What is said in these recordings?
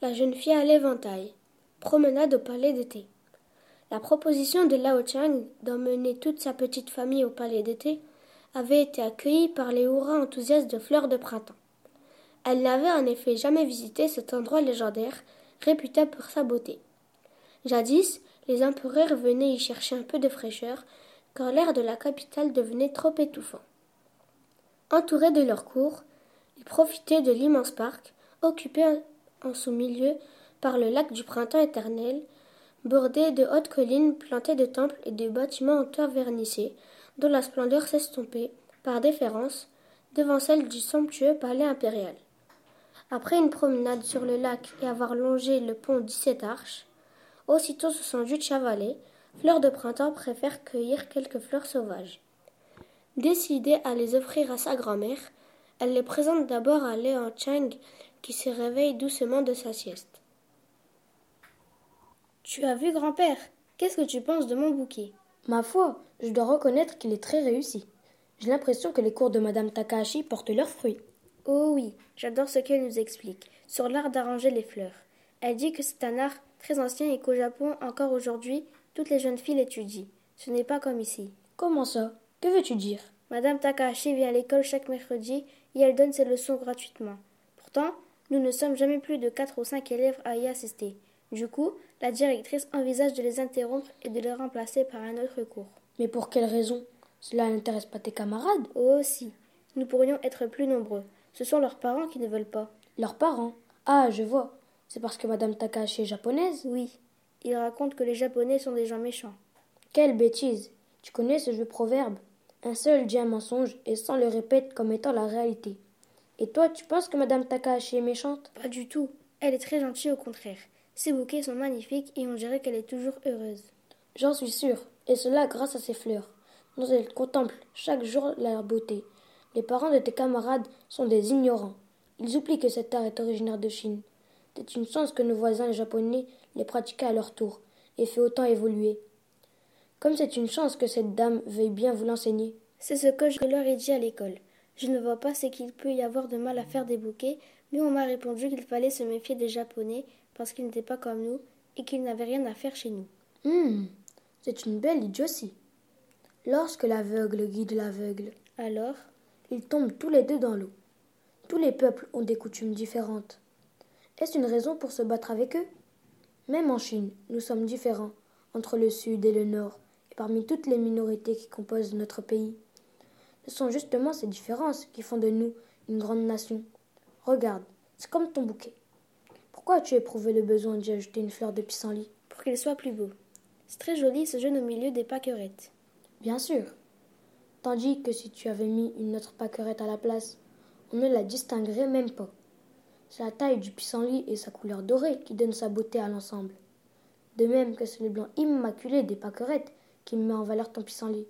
La jeune fille à l'éventail. Promenade au palais d'été. La proposition de Lao Chang d'emmener toute sa petite famille au palais d'été avait été accueillie par les hurrahs enthousiastes de fleurs de printemps. Elle n'avait en effet jamais visité cet endroit légendaire, réputé pour sa beauté. Jadis, les empereurs venaient y chercher un peu de fraîcheur, quand l'air de la capitale devenait trop étouffant. Entourés de leur cour, ils profitaient de l'immense parc, occupé en son milieu par le lac du printemps éternel, bordé de hautes collines plantées de temples et de bâtiments en toit vernissés, dont la splendeur s'estompait, par déférence, devant celle du somptueux palais impérial. Après une promenade sur le lac et avoir longé le pont dix-sept arches, aussitôt se sont de chavaler, Fleur de printemps préfère cueillir quelques fleurs sauvages. Décidée à les offrir à sa grand-mère, elle les présente d'abord à Léon Chang, qui se réveille doucement de sa sieste. Tu as vu, grand-père Qu'est-ce que tu penses de mon bouquet? Ma foi, je dois reconnaître qu'il est très réussi. J'ai l'impression que les cours de Madame Takahashi portent leurs fruits. Oh oui, j'adore ce qu'elle nous explique sur l'art d'arranger les fleurs. Elle dit que c'est un art très ancien et qu'au Japon, encore aujourd'hui, toutes les jeunes filles l'étudient. Ce n'est pas comme ici. Comment ça? Que veux-tu dire? Madame Takahashi vient à l'école chaque mercredi et elle donne ses leçons gratuitement. Pourtant, nous ne sommes jamais plus de quatre ou cinq élèves à y assister. Du coup, la directrice envisage de les interrompre et de les remplacer par un autre cours. Mais pour quelle raison? Cela n'intéresse pas tes camarades? Oh si, nous pourrions être plus nombreux. Ce sont leurs parents qui ne veulent pas. Leurs parents? Ah, je vois. C'est parce que Madame Takahashi est japonaise? Oui. Ils racontent que les Japonais sont des gens méchants. Quelle bêtise Tu connais ce vieux proverbe? Un seul dit un mensonge et s'en le répète comme étant la réalité. Et toi, tu penses que Madame Takahashi est méchante? Pas du tout. Elle est très gentille au contraire. Ses bouquets sont magnifiques et on dirait qu'elle est toujours heureuse. J'en suis sûre, et cela grâce à ses fleurs, dont elle contemple chaque jour leur beauté. Les parents de tes camarades sont des ignorants. Ils oublient que cet art est originaire de Chine. C'est une chance que nos voisins japonais les pratiquaient à leur tour, et fait autant évoluer. Comme c'est une chance que cette dame veuille bien vous l'enseigner. C'est ce que je leur ai dit à l'école. Je ne vois pas ce qu'il peut y avoir de mal à faire des bouquets, mais on m'a répondu qu'il fallait se méfier des Japonais parce qu'ils n'étaient pas comme nous et qu'ils n'avaient rien à faire chez nous. Hum, c'est une belle idiotie. Lorsque l'aveugle guide l'aveugle, alors? ils tombent tous les deux dans l'eau. Tous les peuples ont des coutumes différentes. Est-ce une raison pour se battre avec eux? Même en Chine, nous sommes différents entre le sud et le nord, et parmi toutes les minorités qui composent notre pays. Ce sont justement ces différences qui font de nous une grande nation. Regarde, c'est comme ton bouquet. Pourquoi as-tu éprouvé le besoin d'y ajouter une fleur de pissenlit? Pour qu'il soit plus beau. C'est très joli ce jeune au milieu des paquerettes. Bien sûr. Tandis que si tu avais mis une autre paquerette à la place, on ne la distinguerait même pas. C'est la taille du pissenlit et sa couleur dorée qui donnent sa beauté à l'ensemble. De même que c'est le blanc immaculé des paquerettes qui met en valeur ton pissenlit.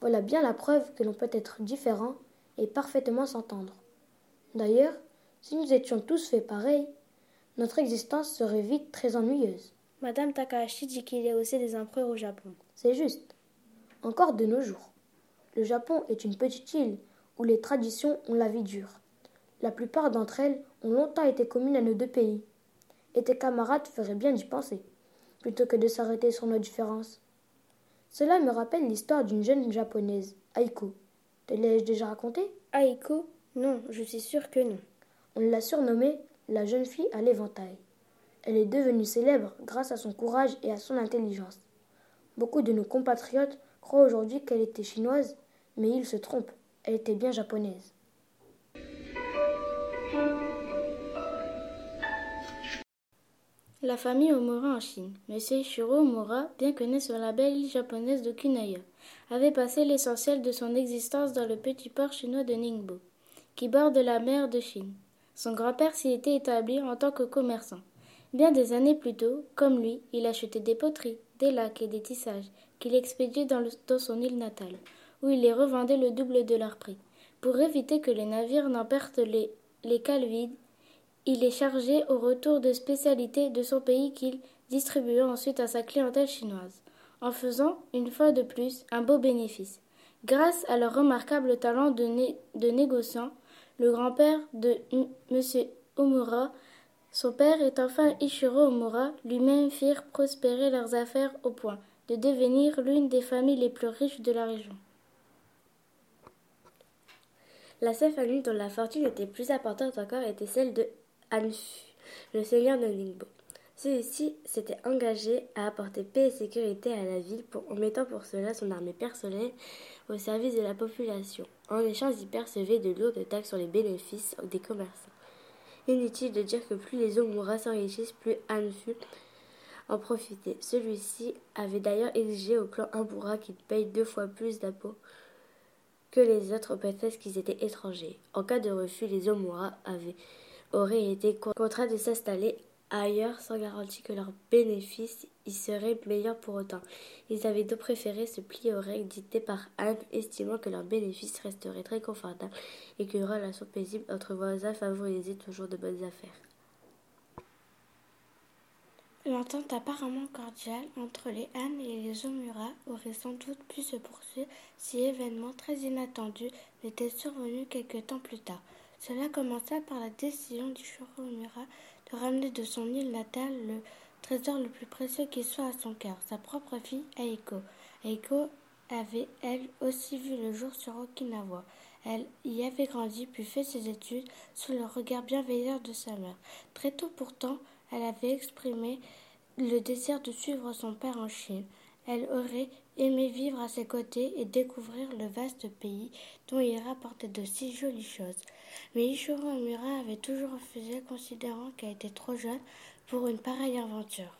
Voilà bien la preuve que l'on peut être différent et parfaitement s'entendre. D'ailleurs, si nous étions tous faits pareils, notre existence serait vite très ennuyeuse. Madame Takahashi dit qu'il y a aussi des empereurs au Japon. C'est juste. Encore de nos jours. Le Japon est une petite île où les traditions ont la vie dure. La plupart d'entre elles ont longtemps été communes à nos deux pays. Et tes camarades feraient bien d'y penser, plutôt que de s'arrêter sur nos différences. Cela me rappelle l'histoire d'une jeune japonaise, Aiko. Te l'ai-je déjà raconté Aiko? Non, je suis sûre que non. On l'a surnommée la jeune fille à l'éventail. Elle est devenue célèbre grâce à son courage et à son intelligence. Beaucoup de nos compatriotes croient aujourd'hui qu'elle était chinoise, mais ils se trompent. Elle était bien japonaise. La famille Omura en Chine. Monsieur Shiro Omura, bien né sur la belle île japonaise de Kunaya, avait passé l'essentiel de son existence dans le petit port chinois de Ningbo, qui borde la mer de Chine. Son grand-père s'y était établi en tant que commerçant. Bien des années plus tôt, comme lui, il achetait des poteries, des lacs et des tissages qu'il expédiait dans, dans son île natale, où il les revendait le double de leur prix. Pour éviter que les navires n'en perdent les, les cales vides, il est chargé au retour de spécialités de son pays qu'il distribuait ensuite à sa clientèle chinoise, en faisant, une fois de plus, un beau bénéfice. Grâce à leur remarquable talent de, né de négociant, le grand-père de M. Omura Son père et enfin Ishiro Omura lui-même firent prospérer leurs affaires au point de devenir l'une des familles les plus riches de la région. La seule famille dont la fortune était plus importante encore était celle de Le seigneur de Ningbo. Celui-ci s'était engagé à apporter paix et sécurité à la ville en mettant pour cela son armée personnelle au service de la population. En échange, il percevait de lourdes taxes sur les bénéfices des commerçants. Inutile de dire que plus les Omura s'enrichissent, plus Hanfu en profitait. Celui-ci avait d'ailleurs exigé au clan Ambura qu'il paye deux fois plus d'impôts que les autres parce qu'ils étaient étrangers. En cas de refus, les Omura avaient, auraient été contraints de s'installer ailleurs sans garantie que leurs bénéfices y seraient meilleurs pour autant. Ils avaient donc préféré se plier aux règles dictées par Anne, estimant que leurs bénéfices resteraient très confortables et qu'une relation paisible entre voisins favorisait toujours de bonnes affaires. L'entente apparemment cordiale entre les Han et les Omura aurait sans doute pu se poursuivre si événement très inattendu n'était survenu quelque temps plus tard. Cela commença par la décision du Omura de ramener de son île natale le trésor le plus précieux qui soit à son cœur, sa propre fille Aiko. Aiko avait elle aussi vu le jour sur Okinawa. Elle y avait grandi puis fait ses études sous le regard bienveillant de sa mère. Très tôt pourtant, elle avait exprimé le désir de suivre son père en Chine. Elle aurait aimé vivre à ses côtés et découvrir le vaste pays dont il rapportait de si jolies choses. Mais Ishiro Amura avait toujours refusé, considérant qu'elle était trop jeune pour une pareille aventure.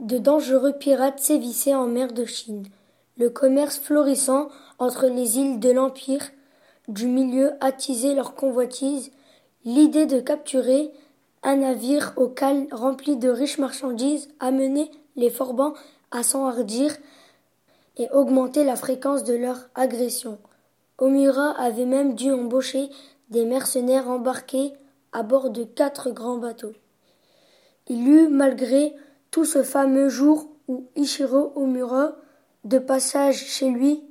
De dangereux pirates sévissaient en mer de Chine. Le commerce florissant entre les îles de l'Empire du milieu attisait leur convoitise. L'idée de capturer un navire au cal rempli de riches marchandises amenait les forbans à s'enhardir et augmenter la fréquence de leur agression. Omura avait même dû embaucher des mercenaires embarqués à bord de quatre grands bateaux. Il eut, malgré tout ce fameux jour où Ichiro Omura, de passage chez lui,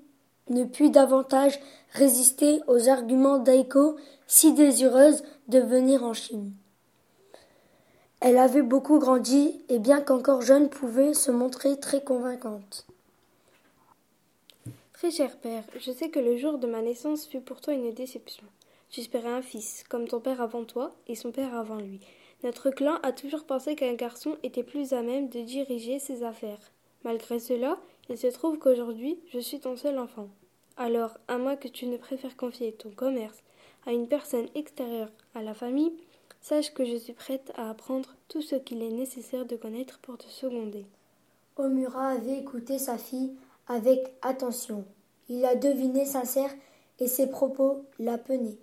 ne put davantage résister aux arguments d'Aiko, si désireuse de venir en Chine. Elle avait beaucoup grandi et bien qu'encore jeune pouvait se montrer très convaincante. Très cher père, je sais que le jour de ma naissance fut pour toi une déception. J'espérais un fils, comme ton père avant toi et son père avant lui. Notre clan a toujours pensé qu'un garçon était plus à même de diriger ses affaires. Malgré cela, il se trouve qu'aujourd'hui je suis ton seul enfant. Alors, à moins que tu ne préfères confier ton commerce à une personne extérieure à la famille, Sache que je suis prête à apprendre tout ce qu'il est nécessaire de connaître pour te seconder. Omura avait écouté sa fille avec attention. Il la devinait sincère et ses propos la penaient.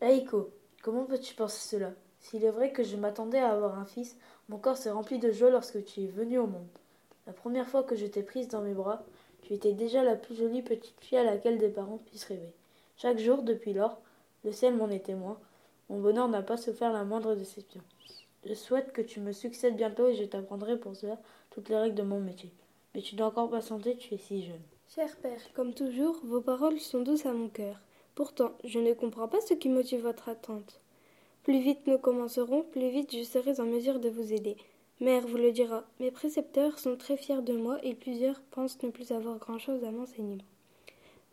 Aiko, comment peux-tu penser cela? S'il est vrai que je m'attendais à avoir un fils, mon corps s'est rempli de joie lorsque tu es venue au monde. La première fois que je t'ai prise dans mes bras, tu étais déjà la plus jolie petite fille à laquelle des parents puissent rêver. Chaque jour, depuis lors, le ciel m'en est témoin, mon bonheur n'a pas souffert la moindre déception. Je souhaite que tu me succèdes bientôt et je t'apprendrai pour cela toutes les règles de mon métier. Mais tu dois encore patienter, tu es si jeune. Cher père, comme toujours, vos paroles sont douces à mon cœur. Pourtant, je ne comprends pas ce qui motive votre attente. Plus vite nous commencerons, plus vite je serai en mesure de vous aider. Mère vous le dira, mes précepteurs sont très fiers de moi et plusieurs pensent ne plus avoir grand-chose à m'enseigner.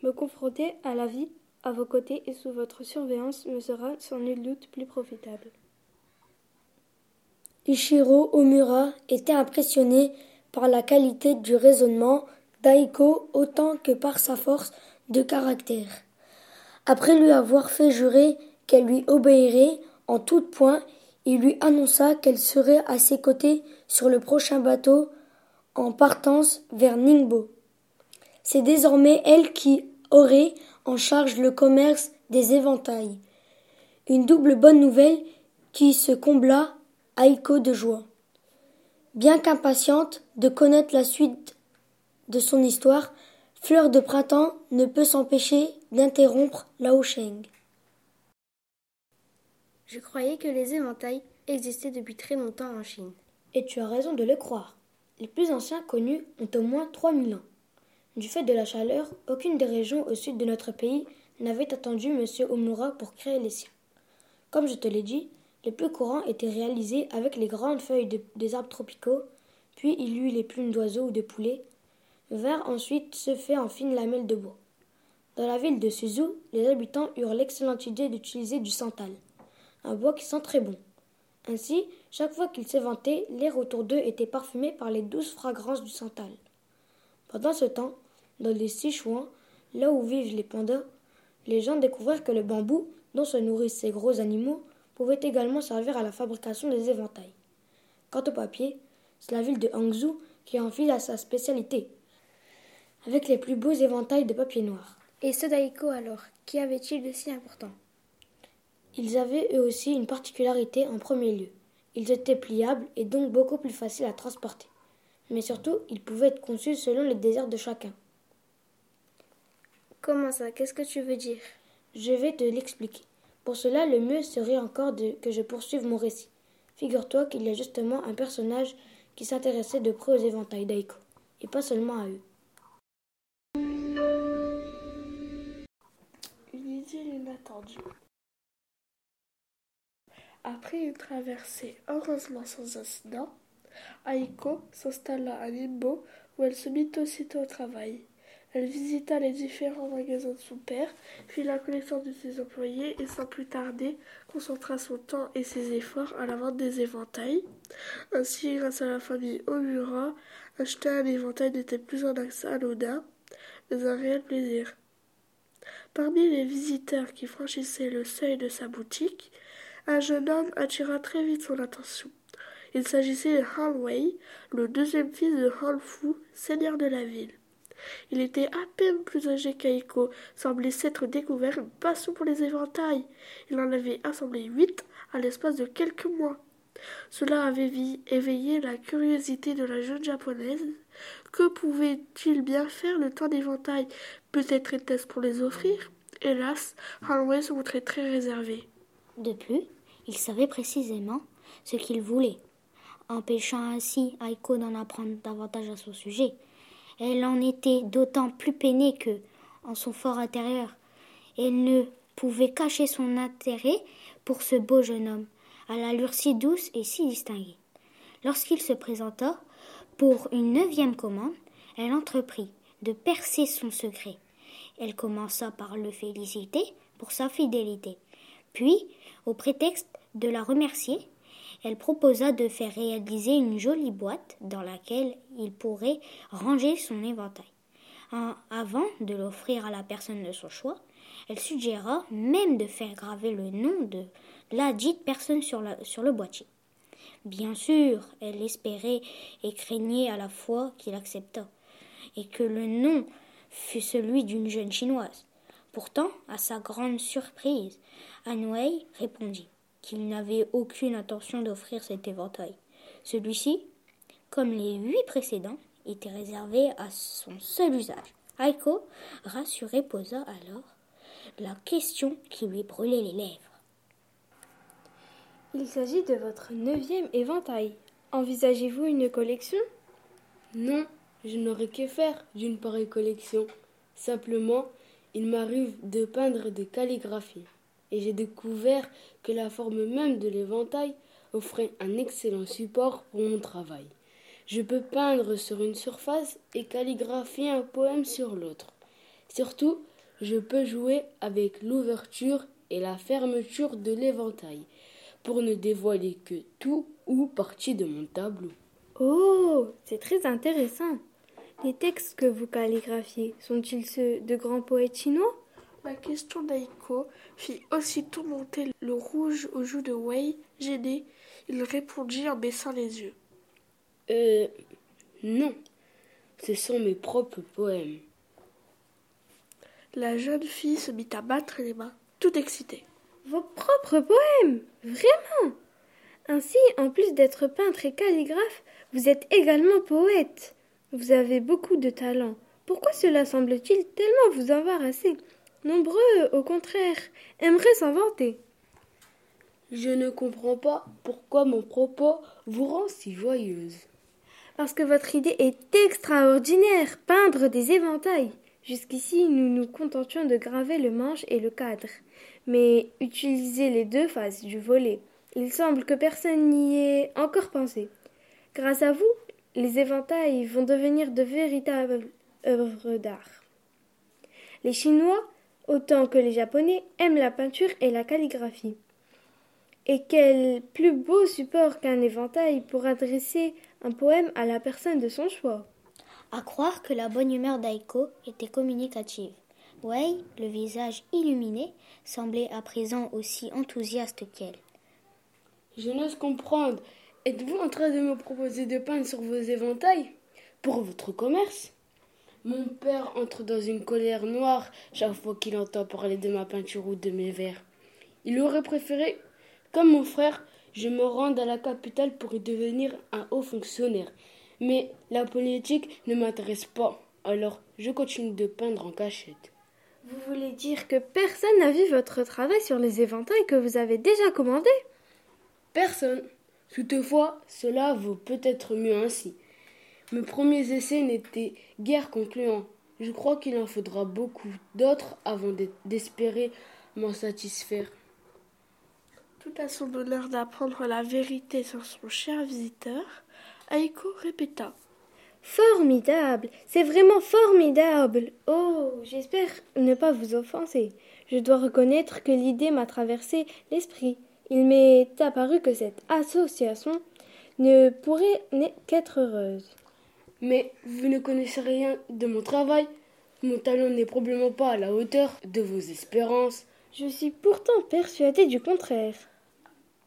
Me confronter à la vie à vos côtés et sous votre surveillance me sera sans nul doute plus profitable. Ishiro Omura était impressionné par la qualité du raisonnement d'Aiko autant que par sa force de caractère. Après lui avoir fait jurer qu'elle lui obéirait en tout point, il lui annonça qu'elle serait à ses côtés sur le prochain bateau en partance vers Ningbo. C'est désormais elle qui aurait en charge le commerce des éventails. Une double bonne nouvelle qui se combla Aiko de joie. Bien qu'impatiente de connaître la suite de son histoire, Fleur de printemps ne peut s'empêcher d'interrompre Lao Sheng. Je croyais que les éventails existaient depuis très longtemps en Chine. Et tu as raison de le croire. Les plus anciens connus ont au moins 3000 ans. Du fait de la chaleur, aucune des régions au sud de notre pays n'avait attendu M. Omura pour créer les siens. Comme je te l'ai dit, Les plus courants étaient réalisés avec les grandes feuilles des arbres tropicaux, puis il y eut les plumes d'oiseaux ou de poulets. Vert ensuite se fait en fines lamelles de bois. Dans la ville de Suzu, les habitants eurent l'excellente idée d'utiliser du santal, un bois qui sent très bon. Ainsi, chaque fois qu'ils s'éventaient, l'air autour d'eux était parfumé par les douces fragrances du santal. Pendant ce temps, dans les Sichuan, là où vivent les pandas, les gens découvrirent que le bambou, dont se nourrissent ces gros animaux, pouvait également servir à la fabrication des éventails. Quant au papier, c'est la ville de Hangzhou qui en fit à sa spécialité, avec les plus beaux éventails de papier noir. Et ceux d'Aiko alors, qui avaient-ils de si important? Ils avaient eux aussi une particularité en premier lieu. Ils étaient pliables et donc beaucoup plus faciles à transporter. Mais surtout, ils pouvaient être conçus selon les désirs de chacun. Comment ça? Qu'est-ce que tu veux dire? Je vais te l'expliquer. Pour cela, le mieux serait encore de, que je poursuive mon récit. Figure-toi qu'il y a justement un personnage qui s'intéressait de près aux éventails d'Aiko, et pas seulement à eux. Une idée inattendue. Après une traversée heureusement sans incident, Aiko s'installa à Nimbo où elle se mit aussitôt au travail. Elle visita les différents magasins de son père, fit la connaissance de ses employés et sans plus tarder concentra son temps et ses efforts à la vente des éventails. Ainsi, grâce à la famille Omura, acheter un éventail n'était plus un accès anodin, mais un réel plaisir. Parmi les visiteurs qui franchissaient le seuil de sa boutique, un jeune homme attira très vite son attention. Il s'agissait de Han Wei, le deuxième fils de Han Fu, seigneur de la ville. Il était à peine plus âgé qu'Aiko, semblait s'être découvert une passion pour les éventails. Il en avait assemblé huit à l'espace de quelques mois. Cela avait éveillé la curiosité de la jeune japonaise. Que pouvait-il bien faire le temps d'éventail? Peut-être était-ce pour les offrir? Hélas, Hanway se montrait très réservé. De plus, il savait précisément ce qu'il voulait, empêchant ainsi Aiko d'en apprendre davantage à son sujet. Elle en était d'autant plus peinée que, en son fort intérieur, elle ne pouvait cacher son intérêt pour ce beau jeune homme, à l'allure si douce et si distinguée. Lorsqu'il se présenta pour une neuvième commande, elle entreprit de percer son secret. Elle commença par le féliciter pour sa fidélité. Puis, au prétexte de la remercier, elle proposa de faire réaliser une jolie boîte dans laquelle il pourrait ranger son éventail. avant de l'offrir à la personne de son choix, elle suggéra même de faire graver le nom de la dite personne sur, le boîtier. Bien sûr, elle espérait et craignait à la fois qu'il acceptât, et que le nom fût celui d'une jeune chinoise. Pourtant, à sa grande surprise, Anwei répondit qu'il n'avait aucune intention d'offrir cet éventail. Celui-ci, comme les huit précédents, était réservé à son seul usage. Aiko, rassuré, posa alors la question qui lui brûlait les lèvres. Il s'agit de votre neuvième éventail. Envisagez-vous une collection? Non, je n'aurais que faire d'une pareille collection. Simplement, il m'arrive de peindre des calligraphies et j'ai découvert que la forme même de l'éventail offrait un excellent support pour mon travail. Je peux peindre sur une surface et calligraphier un poème sur l'autre. Surtout, je peux jouer avec l'ouverture et la fermeture de l'éventail pour ne dévoiler que tout ou partie de mon tableau. Oh, c'est très intéressant. Les textes que vous calligraphiez sont-ils ceux de grands poètes chinois? La question d'Aiko fit aussitôt monter le rouge aux joues de Wei. Gêné, il répondit en baissant les yeux. Euh. Non. Ce sont mes propres poèmes. La jeune fille se mit à battre les mains, tout excitée. Vos propres poèmes Vraiment Ainsi, en plus d'être peintre et calligraphe, vous êtes également poète. Vous avez beaucoup de talent. Pourquoi cela semble-t-il tellement vous embarrasser Nombreux, au contraire, aimeraient s'en vanter. Je ne comprends pas pourquoi mon propos vous rend si joyeuse. Parce que votre idée est extraordinaire, peindre des éventails. Jusqu'ici, nous nous contentions de graver le manche et le cadre, mais utiliser les deux faces du volet Il semble que personne n'y ait encore pensé. Grâce à vous, les éventails vont devenir de véritables œuvres d'art. Les Chinois, autant que les Japonais, aiment la peinture et la calligraphie. Et quel plus beau support qu'un éventail pour adresser un poème à la personne de son choix. À croire que la bonne humeur d'Aiko était communicative. Wei, le visage illuminé, semblait à présent aussi enthousiaste qu'elle. Je n'ose comprendre. Êtes-vous en train de me proposer de peindre sur vos éventails? Pour votre commerce? Mon père entre dans une colère noire chaque fois qu'il entend parler de ma peinture ou de mes vers. Il aurait préféré, comme mon frère, je me rende à la capitale pour y devenir un haut fonctionnaire. Mais la politique ne m'intéresse pas, alors je continue de peindre en cachette. Vous voulez dire que personne n'a vu votre travail sur les éventails que vous avez déjà commandés? Personne. Toutefois, cela vaut peut-être mieux ainsi. Mes premiers essais n'étaient guère concluants. Je crois qu'il en faudra beaucoup d'autres avant d'espérer m'en satisfaire. Tout à son honneur d'apprendre la vérité sur son cher visiteur, Aiko répéta. Formidable, c'est vraiment formidable. Oh, j'espère ne pas vous offenser. Je dois reconnaître que l'idée m'a traversé l'esprit. Il m'est apparu que cette association ne pourrait qu'être heureuse. Mais vous ne connaissez rien de mon travail. Mon talent n'est probablement pas à la hauteur de vos espérances. Je suis pourtant persuadée du contraire.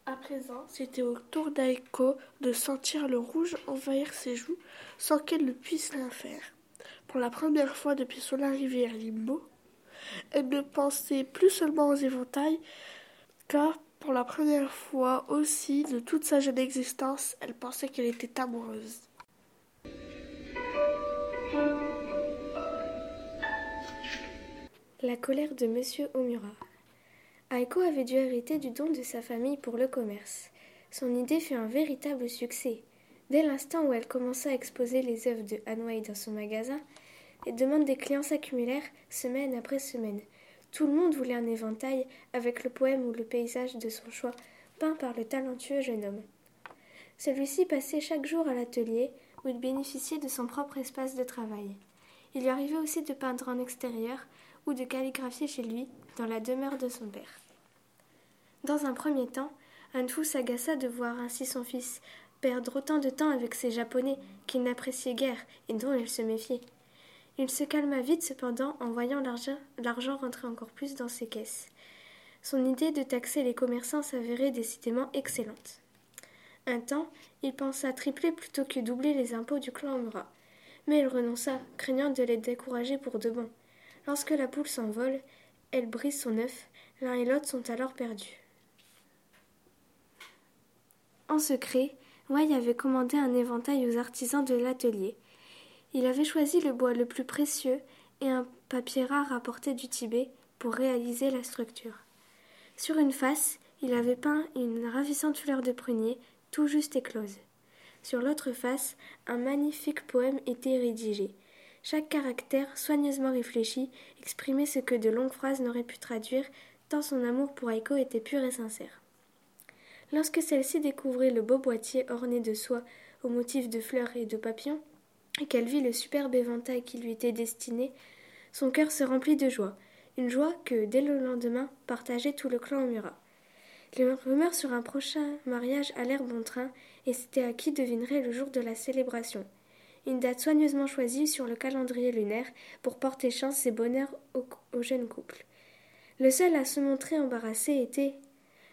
À présent, c'était au tour d'Aiko de sentir le rouge envahir ses joues sans qu'elle ne puisse rien faire. Pour la première fois depuis son arrivée à Limbo, elle ne pensait plus seulement aux éventails, car pour la première fois aussi de toute sa jeune existence, elle pensait qu'elle était amoureuse. La colère de Monsieur Omura. Aiko avait dû hériter du don de sa famille pour le commerce. Son idée fut un véritable succès. Dès l'instant où elle commença à exposer les œuvres de Hanwei dans son magasin, les demandes des clients s'accumulèrent semaine après semaine. Tout le monde voulait un éventail avec le poème ou le paysage de son choix, peint par le talentueux jeune homme. Celui-ci passait chaque jour à l'atelier, où il bénéficiait de son propre espace de travail. Il lui arrivait aussi de peindre en extérieur de calligraphier chez lui, dans la demeure de son père. Dans un premier temps, Anfu s'agaça de voir ainsi son fils perdre autant de temps avec ces Japonais qu'il n'appréciait guère et dont il se méfiait. Il se calma vite cependant en voyant l'argent rentrer encore plus dans ses caisses. Son idée de taxer les commerçants s'avérait décidément excellente. Un temps, il pensa tripler plutôt que doubler les impôts du clan Omura. Mais il renonça, craignant de les décourager pour de bon. Lorsque la poule s'envole, elle brise son œuf, l'un et l'autre sont alors perdus. En secret, Wei avait commandé un éventail aux artisans de l'atelier. Il avait choisi le bois le plus précieux et un papier rare apporté du Tibet pour réaliser la structure. Sur une face, il avait peint une ravissante fleur de prunier, tout juste éclose. Sur l'autre face, un magnifique poème était rédigé. Chaque caractère, soigneusement réfléchi, exprimait ce que de longues phrases n'auraient pu traduire, tant son amour pour Aiko était pur et sincère. Lorsque celle-ci découvrit le beau boîtier orné de soie aux motifs de fleurs et de papillons, et qu'elle vit le superbe éventail qui lui était destiné, son cœur se remplit de joie, une joie que, dès le lendemain, partageait tout le clan Omura. Les rumeurs sur un prochain mariage allèrent bon train, et c'était à qui devinerait le jour de la célébration. Une date soigneusement choisie sur le calendrier lunaire pour porter chance et bonheur au, jeune couple. Le seul à se montrer embarrassé était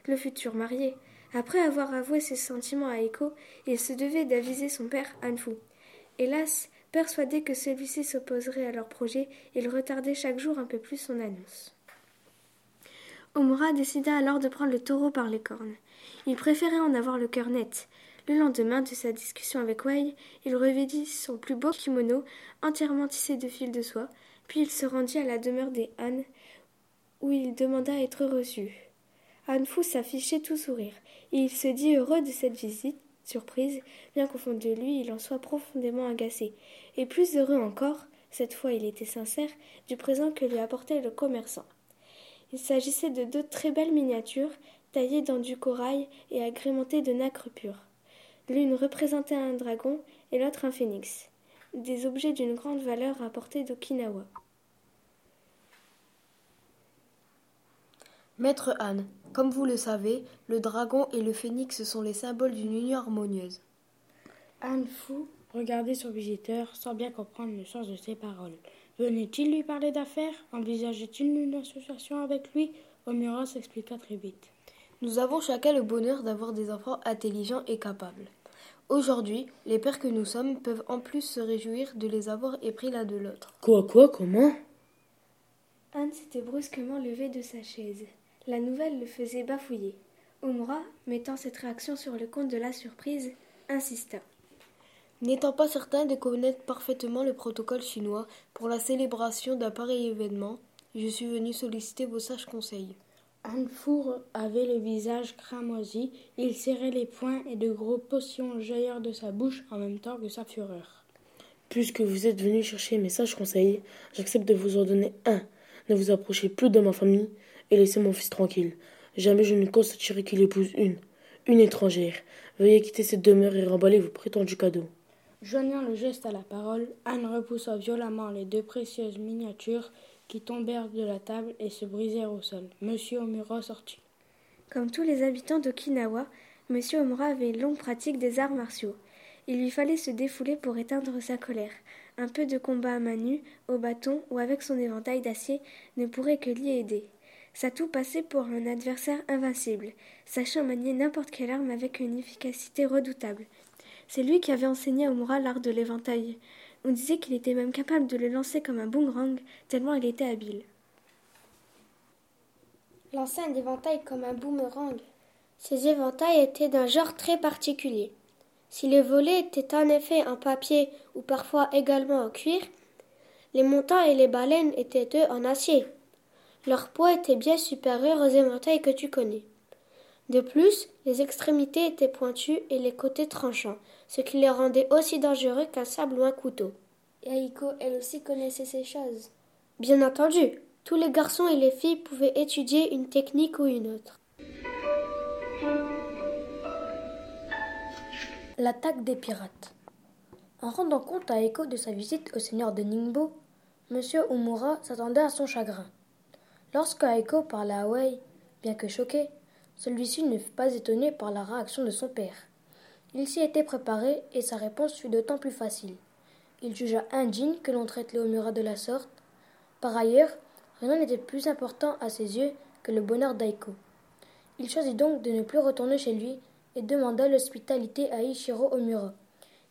le futur marié. Après avoir avoué ses sentiments à Echo, il se devait d'aviser son père Anfu. Hélas, persuadé que celui-ci s'opposerait à leur projet, il retardait chaque jour un peu plus son annonce. Omura décida alors de prendre le taureau par les cornes. Il préférait en avoir le cœur net. Le lendemain de sa discussion avec Wei, il revêtit son plus beau kimono, entièrement tissé de fils de soie, puis il se rendit à la demeure des Han, où il demanda à être reçu. Fu s'affichait tout sourire, et il se dit heureux de cette visite surprise, bien qu'au fond de lui il en soit profondément agacé, et plus heureux encore, cette fois il était sincère, du présent que lui apportait le commerçant. Il s'agissait de deux très belles miniatures, taillées dans du corail et agrémentées de nacre pure. L'une représentait un dragon et l'autre un phénix, des objets d'une grande valeur rapportés d'Okinawa. Maître Anne, comme vous le savez, le dragon et le phénix sont les symboles d'une union harmonieuse. Anne Fou regardait son visiteur sans bien comprendre le sens de ses paroles. Venait-il lui parler d'affaires? Envisageait-il une association avec lui? Omura s'expliqua très vite. Nous avons chacun le bonheur d'avoir des enfants intelligents et capables. Aujourd'hui, les pères que nous sommes peuvent en plus se réjouir de les avoir épris l'un de l'autre. Quoi, quoi, comment? Anne s'était brusquement levée de sa chaise. La nouvelle le faisait bafouiller. Omura, mettant cette réaction sur le compte de la surprise, insista. N'étant pas certain de connaître parfaitement le protocole chinois pour la célébration d'un pareil événement, je suis venu solliciter vos sages conseils. Anfour avait le visage cramoisi, il serrait les poings et de gros potions jaillirent de sa bouche en même temps que sa fureur. Puisque vous êtes venu chercher mes sages conseils, j'accepte de vous en donner un. Ne vous approchez plus de ma famille et laissez mon fils tranquille. Jamais je ne consentirai qu'il épouse une, une étrangère. Veuillez quitter cette demeure et remballer vos prétendus cadeaux. Joignant le geste à la parole, Anne repoussa violemment les deux précieuses miniatures qui tombèrent de la table et se brisèrent au sol. Monsieur Omura sortit. Comme tous les habitants d'Okinawa, Monsieur Omura avait une longue pratique des arts martiaux. Il lui fallait se défouler pour éteindre sa colère. Un peu de combat à main nue, au bâton ou avec son éventail d'acier ne pourrait que l'y aider. Satou passait pour un adversaire invincible, sachant manier n'importe quelle arme avec une efficacité redoutable. C'est lui qui avait enseigné à Omura l'art de l'éventail. On disait qu'il était même capable de le lancer comme un boomerang, tellement il était habile. Lancer un éventail comme un boomerang. Ces éventails étaient d'un genre très particulier. Si les volets étaient en effet en papier ou parfois également en cuir, les montants et les baleines étaient eux en acier. Leur poids était bien supérieur aux éventails que tu connais. De plus, les extrémités étaient pointues et les côtés tranchants, ce qui les rendait aussi dangereux qu'un sable ou un couteau. Et Aiko, elle aussi connaissait ces choses. Bien entendu, tous les garçons et les filles pouvaient étudier une technique ou une autre. L'attaque des pirates. En rendant compte à Aiko de sa visite au seigneur de Ningbo, M. Omura s'attendait à son chagrin. Lorsque Aiko parla à Wei, bien que choqué, celui-ci ne fut pas étonné par la réaction de son père. Il s'y était préparé et sa réponse fut d'autant plus facile. Il jugea indigne que l'on traite Léomura de la sorte. Par ailleurs, rien n'était plus important à ses yeux que le bonheur d'Aiko. Il choisit donc de ne plus retourner chez lui et demanda l'hospitalité à Ichiro Omura,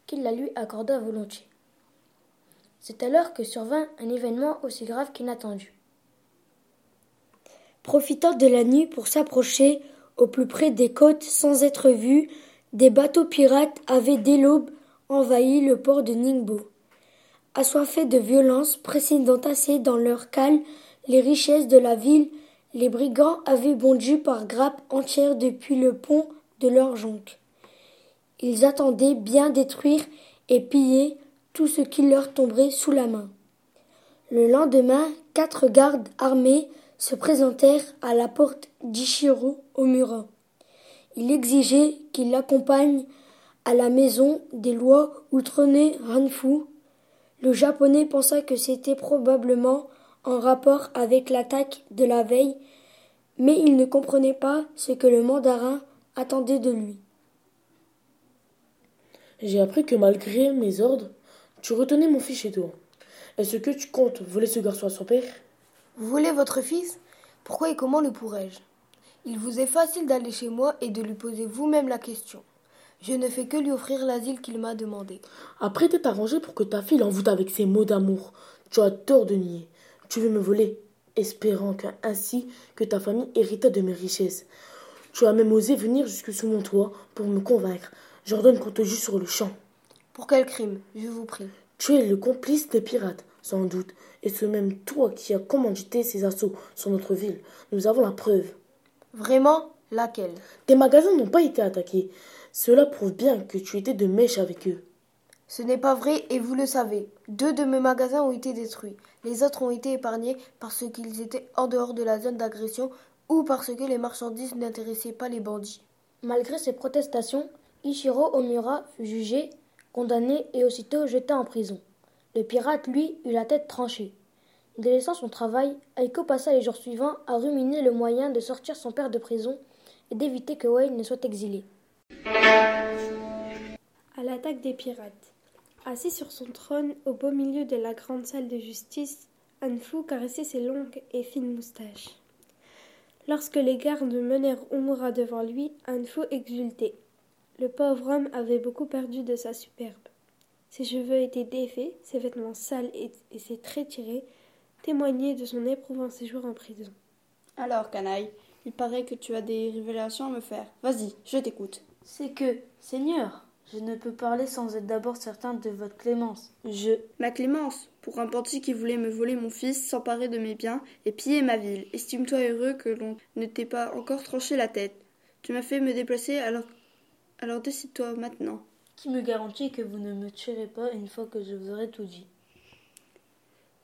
qu'il la lui accorda volontiers. C'est alors que survint un événement aussi grave qu'inattendu. Profitant de la nuit pour s'approcher au plus près des côtes sans être vus, des bateaux pirates avaient dès l'aube envahi le port de Ningbo. Assoiffés de violence, pressés d'entasser dans leur cale les richesses de la ville, les brigands avaient bondu par grappes entières depuis le pont de leur jonque. Ils attendaient bien détruire et piller tout ce qui leur tomberait sous la main. Le lendemain, quatre gardes armés se présentèrent à la porte d'Ichiro Omura. Il exigeait qu'il l'accompagne à la maison des lois où trônait Hanfu. Le japonais pensa que c'était probablement en rapport avec l'attaque de la veille, mais il ne comprenait pas ce que le mandarin attendait de lui. J'ai appris que malgré mes ordres, tu retenais mon fils chez toi. Est-ce que tu comptes voler ce garçon à son père? Vous voulez votre fils? Pourquoi et comment le pourrais-je? Il vous est facile d'aller chez moi et de lui poser vous-même la question. Je ne fais que lui offrir l'asile qu'il m'a demandé. Après t'être arrangé pour que ta fille l'envoûte avec ses mots d'amour, tu as tort de nier. Tu veux me voler, espérant qu'ainsi que ta famille hérita de mes richesses. Tu as même osé venir jusque sous mon toit pour me convaincre. J'ordonne qu'on te juge sur le champ. Pour quel crime? Je vous prie. Tu es le complice des pirates, sans doute, et ce même toi qui as commandité ces assauts sur notre ville. Nous avons la preuve. Vraiment? Laquelle? Tes magasins n'ont pas été attaqués. Cela prouve bien que tu étais de mèche avec eux. Ce n'est pas vrai et vous le savez. Deux de mes magasins ont été détruits. Les autres ont été épargnés parce qu'ils étaient en dehors de la zone d'agression ou parce que les marchandises n'intéressaient pas les bandits. Malgré ces protestations, Ichiro Omura fut jugé, condamné et aussitôt jeté en prison. Le pirate, lui, eut la tête tranchée. Délaissant son travail, Aiko passa les jours suivants à ruminer le moyen de sortir son père de prison et d'éviter que Wayne ne soit exilé. À l'attaque des pirates. Assis sur son trône au beau milieu de la grande salle de justice, Anfu caressait ses longues et fines moustaches. Lorsque les gardes menèrent Umura devant lui, Anfu exultait. Le pauvre homme avait beaucoup perdu de sa superbe. Ses cheveux étaient défaits, ses vêtements sales et, et ses traits tirés témoignaient de son éprouvant séjour en prison. Alors, canaille, il paraît que tu as des révélations à me faire. Vas-y, je t'écoute. C'est que, Seigneur, je ne peux parler sans être d'abord certain de votre clémence. Je. Ma clémence Pour un bandit qui voulait me voler mon fils, s'emparer de mes biens et piller ma ville. Estime-toi heureux que l'on ne t'ait pas encore tranché la tête. Tu m'as fait me déplacer, alors. Alors décide-toi maintenant. Qui me garantit que vous ne me tuerez pas une fois que je vous aurai tout dit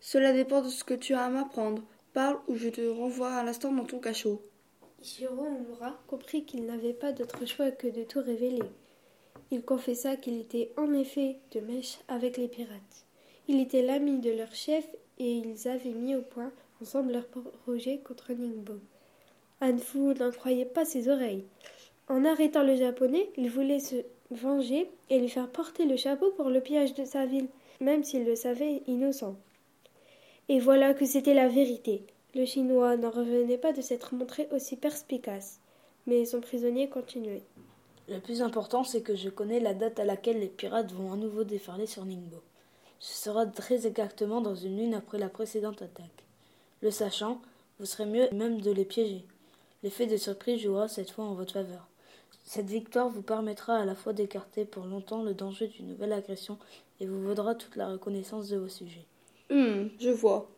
Cela dépend de ce que tu as à m'apprendre. Parle ou je te renvoie à l'instant dans ton cachot. Ishiro Omura comprit qu'il n'avait pas d'autre choix que de tout révéler. Il confessa qu'il était en effet de mèche avec les pirates. Il était l'ami de leur chef et ils avaient mis au point ensemble leur projet contre Ningbo. Anfu n'en croyait pas ses oreilles. En arrêtant le japonais, il voulait se venger et lui faire porter le chapeau pour le pillage de sa ville, même s'il le savait innocent. Et voilà que c'était la vérité. Le Chinois n'en revenait pas de s'être montré aussi perspicace, mais son prisonnier continuait. Le plus important, c'est que je connais la date à laquelle les pirates vont à nouveau déferler sur Ningbo. Ce sera très exactement dans une lune après la précédente attaque. Le sachant, vous serez mieux même de les piéger. L'effet de surprise jouera cette fois en votre faveur. Cette victoire vous permettra à la fois d'écarter pour longtemps le danger d'une nouvelle agression et vous vaudra toute la reconnaissance de vos sujets. Hum, je vois.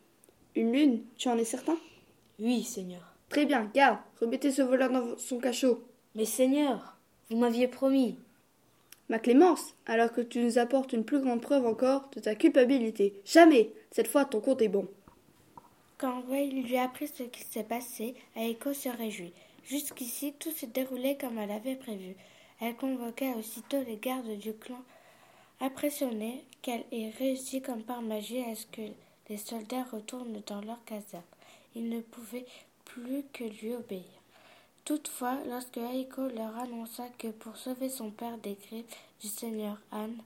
Une lune, tu en es certain? Oui, Seigneur. Très bien, garde, remettez ce voleur dans son cachot. Mais Seigneur, vous m'aviez promis. Ma clémence, alors que tu nous apportes une plus grande preuve encore de ta culpabilité. Jamais Cette fois, ton compte est bon. Quand Wayne lui apprit ce qui s'est passé, Aiko se réjouit. Jusqu'ici, tout se déroulait comme elle avait prévu. Elle convoqua aussitôt les gardes du clan, impressionnée qu'elle ait réussi comme par magie à ce que les soldats retournent dans leur caserne. Ils ne pouvaient plus que lui obéir. Toutefois, lorsque Aiko leur annonça que pour sauver son père des griffes du seigneur Anne,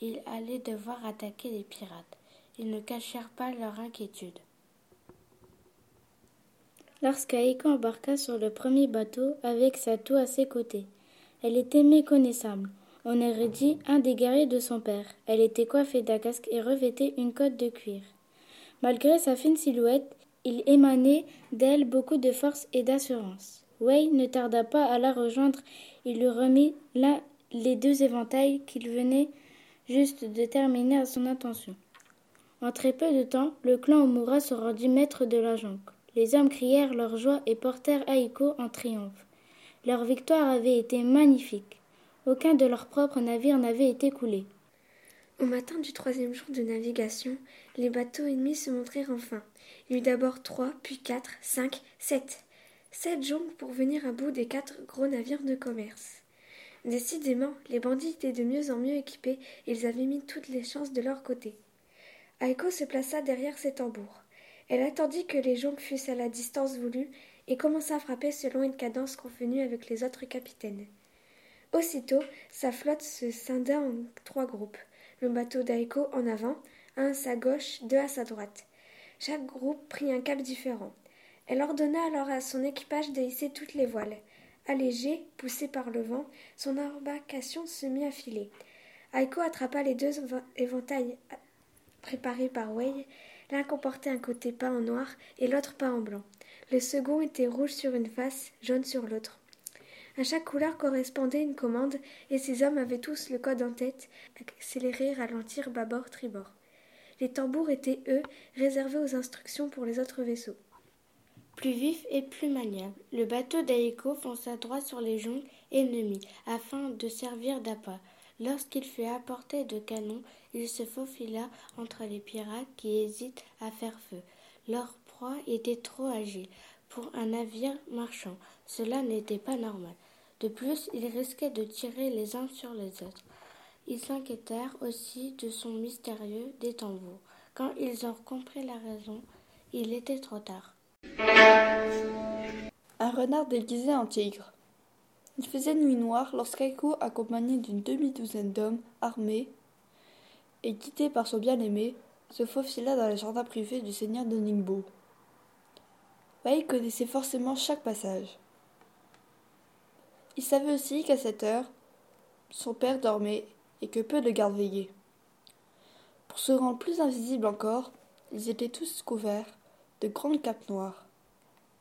il allait devoir attaquer les pirates, ils ne cachèrent pas leur inquiétude. Lorsqu'Aiko embarqua sur le premier bateau avec sa toux à ses côtés, elle était méconnaissable. On aurait dit un des guerriers de son père. Elle était coiffée d'un casque et revêtait une cotte de cuir. Malgré sa fine silhouette, il émanait d'elle beaucoup de force et d'assurance. Wayne ne tarda pas à la rejoindre. Il lui remit là les deux éventails qu'il venait juste de terminer à son intention. En très peu de temps, le clan Omura se rendit maître de la jonque. Les hommes crièrent leur joie et portèrent Aiko en triomphe. Leur victoire avait été magnifique. Aucun de leurs propres navires n'avait été coulé. Au matin du troisième jour de navigation, les bateaux ennemis se montrèrent enfin. Il eut d'abord trois, puis quatre, cinq, sept. Sept jonques pour venir à bout des quatre gros navires de commerce. Décidément, les bandits étaient de mieux en mieux équipés et ils avaient mis toutes les chances de leur côté. Aiko se plaça derrière ses tambours. Elle attendit que les jonques fussent à la distance voulue et commença à frapper selon une cadence convenue avec les autres capitaines. Aussitôt, sa flotte se scinda en trois groupes. Le bateau d'Aiko en avant, un à sa gauche, deux à sa droite. Chaque groupe prit un cap différent. Elle ordonna alors à son équipage de hisser toutes les voiles. Allégée, poussée par le vent, son embarcation se mit à filer. Aiko attrapa les deux éventails préparés par Wei. L'un comportait un côté peint en noir et l'autre peint en blanc. Le second était rouge sur une face, jaune sur l'autre. À chaque couleur correspondait une commande, et ces hommes avaient tous le code en tête accélérer, ralentir, bâbord, tribord. Les tambours étaient, eux, réservés aux instructions pour les autres vaisseaux. Plus vif et plus maniable, le bateau d'Aiko fonça droit sur les jonques ennemis afin de servir d'appât. Lorsqu'il fut à portée de canon, il se faufila entre les pirates qui hésitent à faire feu. Leur proie était trop agile pour un navire marchand. Cela n'était pas normal. De plus, ils risquaient de tirer les uns sur les autres. Ils s'inquiétèrent aussi de son mystérieux détambour. Quand ils ont compris la raison, il était trop tard. Un renard déguisé en tigre. Il faisait nuit noire lorsqu'Aiko, accompagné d'une demi-douzaine d'hommes armés et guidé par son bien-aimé, se faufila dans le jardin privé du seigneur de Ningbo. Wei connaissait forcément chaque passage. Il savait aussi qu'à cette heure, son père dormait et que peu de gardes veillaient. Pour se rendre plus invisibles encore, ils étaient tous couverts de grandes capes noires,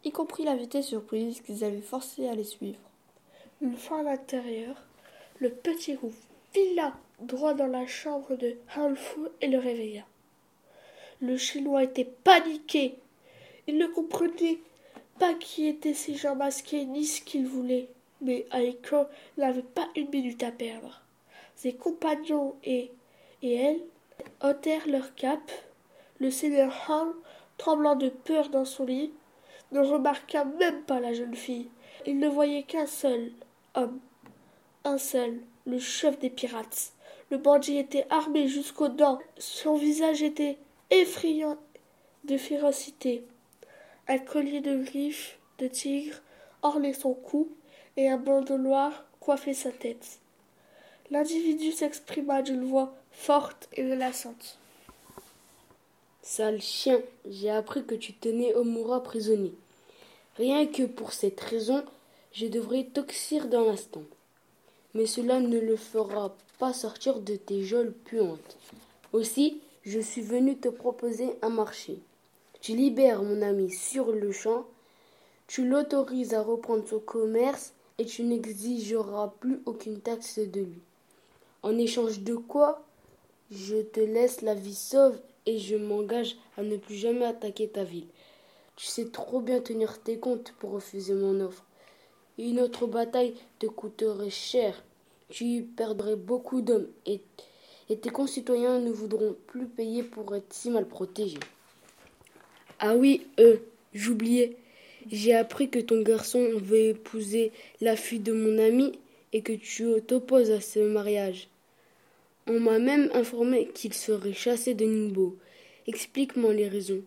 y compris l'invité surprise qu'ils avaient forcé à les suivre. Une fois à l'intérieur, le petit roux fila droit dans la chambre de Hanfu et le réveilla. Le chinois était paniqué. Il ne comprenait pas qui étaient ces gens masqués ni ce qu'ils voulaient. Mais Aiko n'avait pas une minute à perdre. Ses compagnons et, et elle ôtèrent leur cape. Le seigneur Han, tremblant de peur dans son lit, ne remarqua même pas la jeune fille. Il ne voyait qu'un seul un seul, le chef des pirates. Le bandit était armé jusqu'aux dents. Son visage était effrayant de férocité. Un collier de griffes de tigre ornait son cou et un bandeau noir coiffait sa tête. L'individu s'exprima d'une voix forte et menaçante. Sale chien, j'ai appris que tu tenais Omura prisonnier. Rien que pour cette raison, je devrais t'oxyre dans l'instant. Mais cela ne le fera pas sortir de tes geôles puantes. Aussi, je suis venu te proposer un marché. Tu libères mon ami sur le champ, tu l'autorises à reprendre son commerce et tu n'exigeras plus aucune taxe de lui. En échange de quoi, je te laisse la vie sauve et je m'engage à ne plus jamais attaquer ta ville. Tu sais trop bien tenir tes comptes pour refuser mon offre. Une autre bataille te coûterait cher. Tu y perdrais beaucoup d'hommes et, et tes concitoyens ne voudront plus payer pour être si mal protégés. Ah oui, euh, j'oubliais. J'ai appris que ton garçon veut épouser la fille de mon ami et que tu t'opposes à ce mariage. On m'a même informé qu'il serait chassé de Ningbo. Explique-moi les raisons.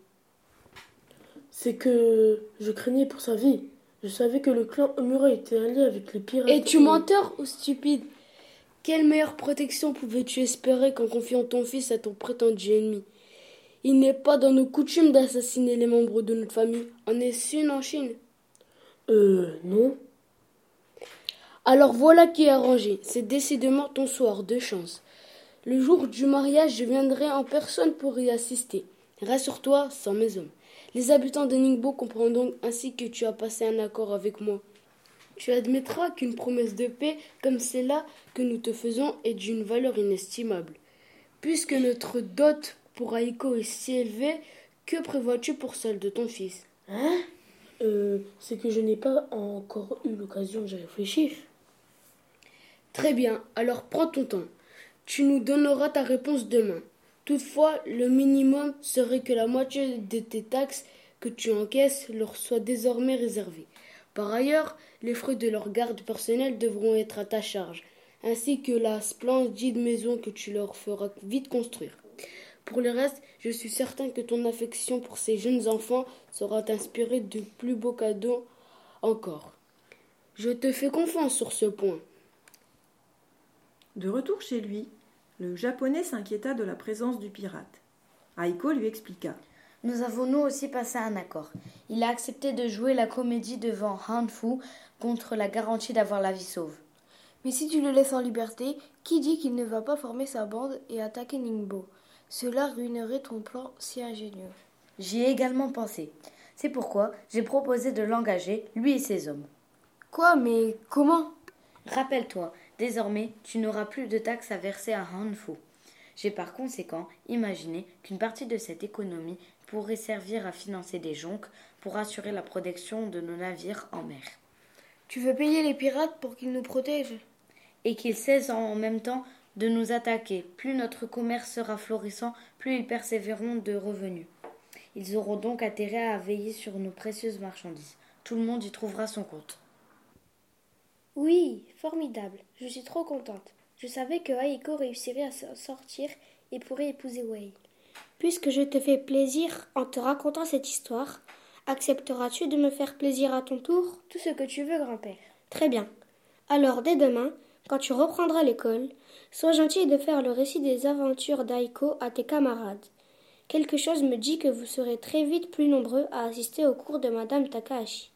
C'est que je craignais pour sa vie. Je savais que le clan Omura était allié avec les pirates. Es-tu menteur ou stupide? Quelle meilleure protection pouvais-tu espérer qu'en confiant ton fils à ton prétendu ennemi? Il n'est pas dans nos coutumes d'assassiner les membres de notre famille. En est-ce une en Chine? Euh, non. Alors voilà qui est arrangé. C'est décidément ton soir de chance. Le jour du mariage, je viendrai en personne pour y assister. Rassure-toi, sans mes hommes. Les habitants de Ningbo comprendront ainsi que tu as passé un accord avec moi. Tu admettras qu'une promesse de paix comme celle-là que nous te faisons est d'une valeur inestimable. Puisque notre dot pour Aiko est si élevée, que prévois-tu pour celle de ton fils? Hein? Euh, C'est que je n'ai pas encore eu l'occasion d'y réfléchir. Très bien, alors prends ton temps. Tu nous donneras ta réponse demain. Toutefois, le minimum serait que la moitié de tes taxes que tu encaisses leur soit désormais réservée. Par ailleurs, les frais de leur garde personnelle devront être à ta charge, ainsi que la splendide maison que tu leur feras vite construire. Pour le reste, je suis certain que ton affection pour ces jeunes enfants sera inspirée de plus beaux cadeaux encore. Je te fais confiance sur ce point. De retour chez lui, le japonais s'inquiéta de la présence du pirate. Aiko lui expliqua. Nous avons nous aussi passé un accord. Il a accepté de jouer la comédie devant Hanfu contre la garantie d'avoir la vie sauve. Mais si tu le laisses en liberté, qui dit qu'il ne va pas former sa bande et attaquer Ningbo? Cela ruinerait ton plan si ingénieux. J'y ai également pensé. C'est pourquoi j'ai proposé de l'engager, lui et ses hommes. Quoi Mais comment? Rappelle-toi, désormais, tu n'auras plus de taxes à verser à Hanfu. J'ai par conséquent imaginé qu'une partie de cette économie pourrait servir à financer des jonques pour assurer la protection de nos navires en mer. Tu veux payer les pirates pour qu'ils nous protègent? Et qu'ils cessent en même temps de nous attaquer. Plus notre commerce sera florissant, plus ils persévéreront de revenus. Ils auront donc intérêt à veiller sur nos précieuses marchandises. Tout le monde y trouvera son compte. Oui, formidable. Je suis trop contente. Je savais que Aiko réussirait à s'en sortir et pourrait épouser Wei. Puisque je te fais plaisir en te racontant cette histoire, accepteras-tu de me faire plaisir à ton tour? Tout ce que tu veux, grand-père. Très bien. Alors, dès demain, quand tu reprendras l'école, sois gentil de faire le récit des aventures d'Aiko à tes camarades. Quelque chose me dit que vous serez très vite plus nombreux à assister au cours de Madame Takahashi.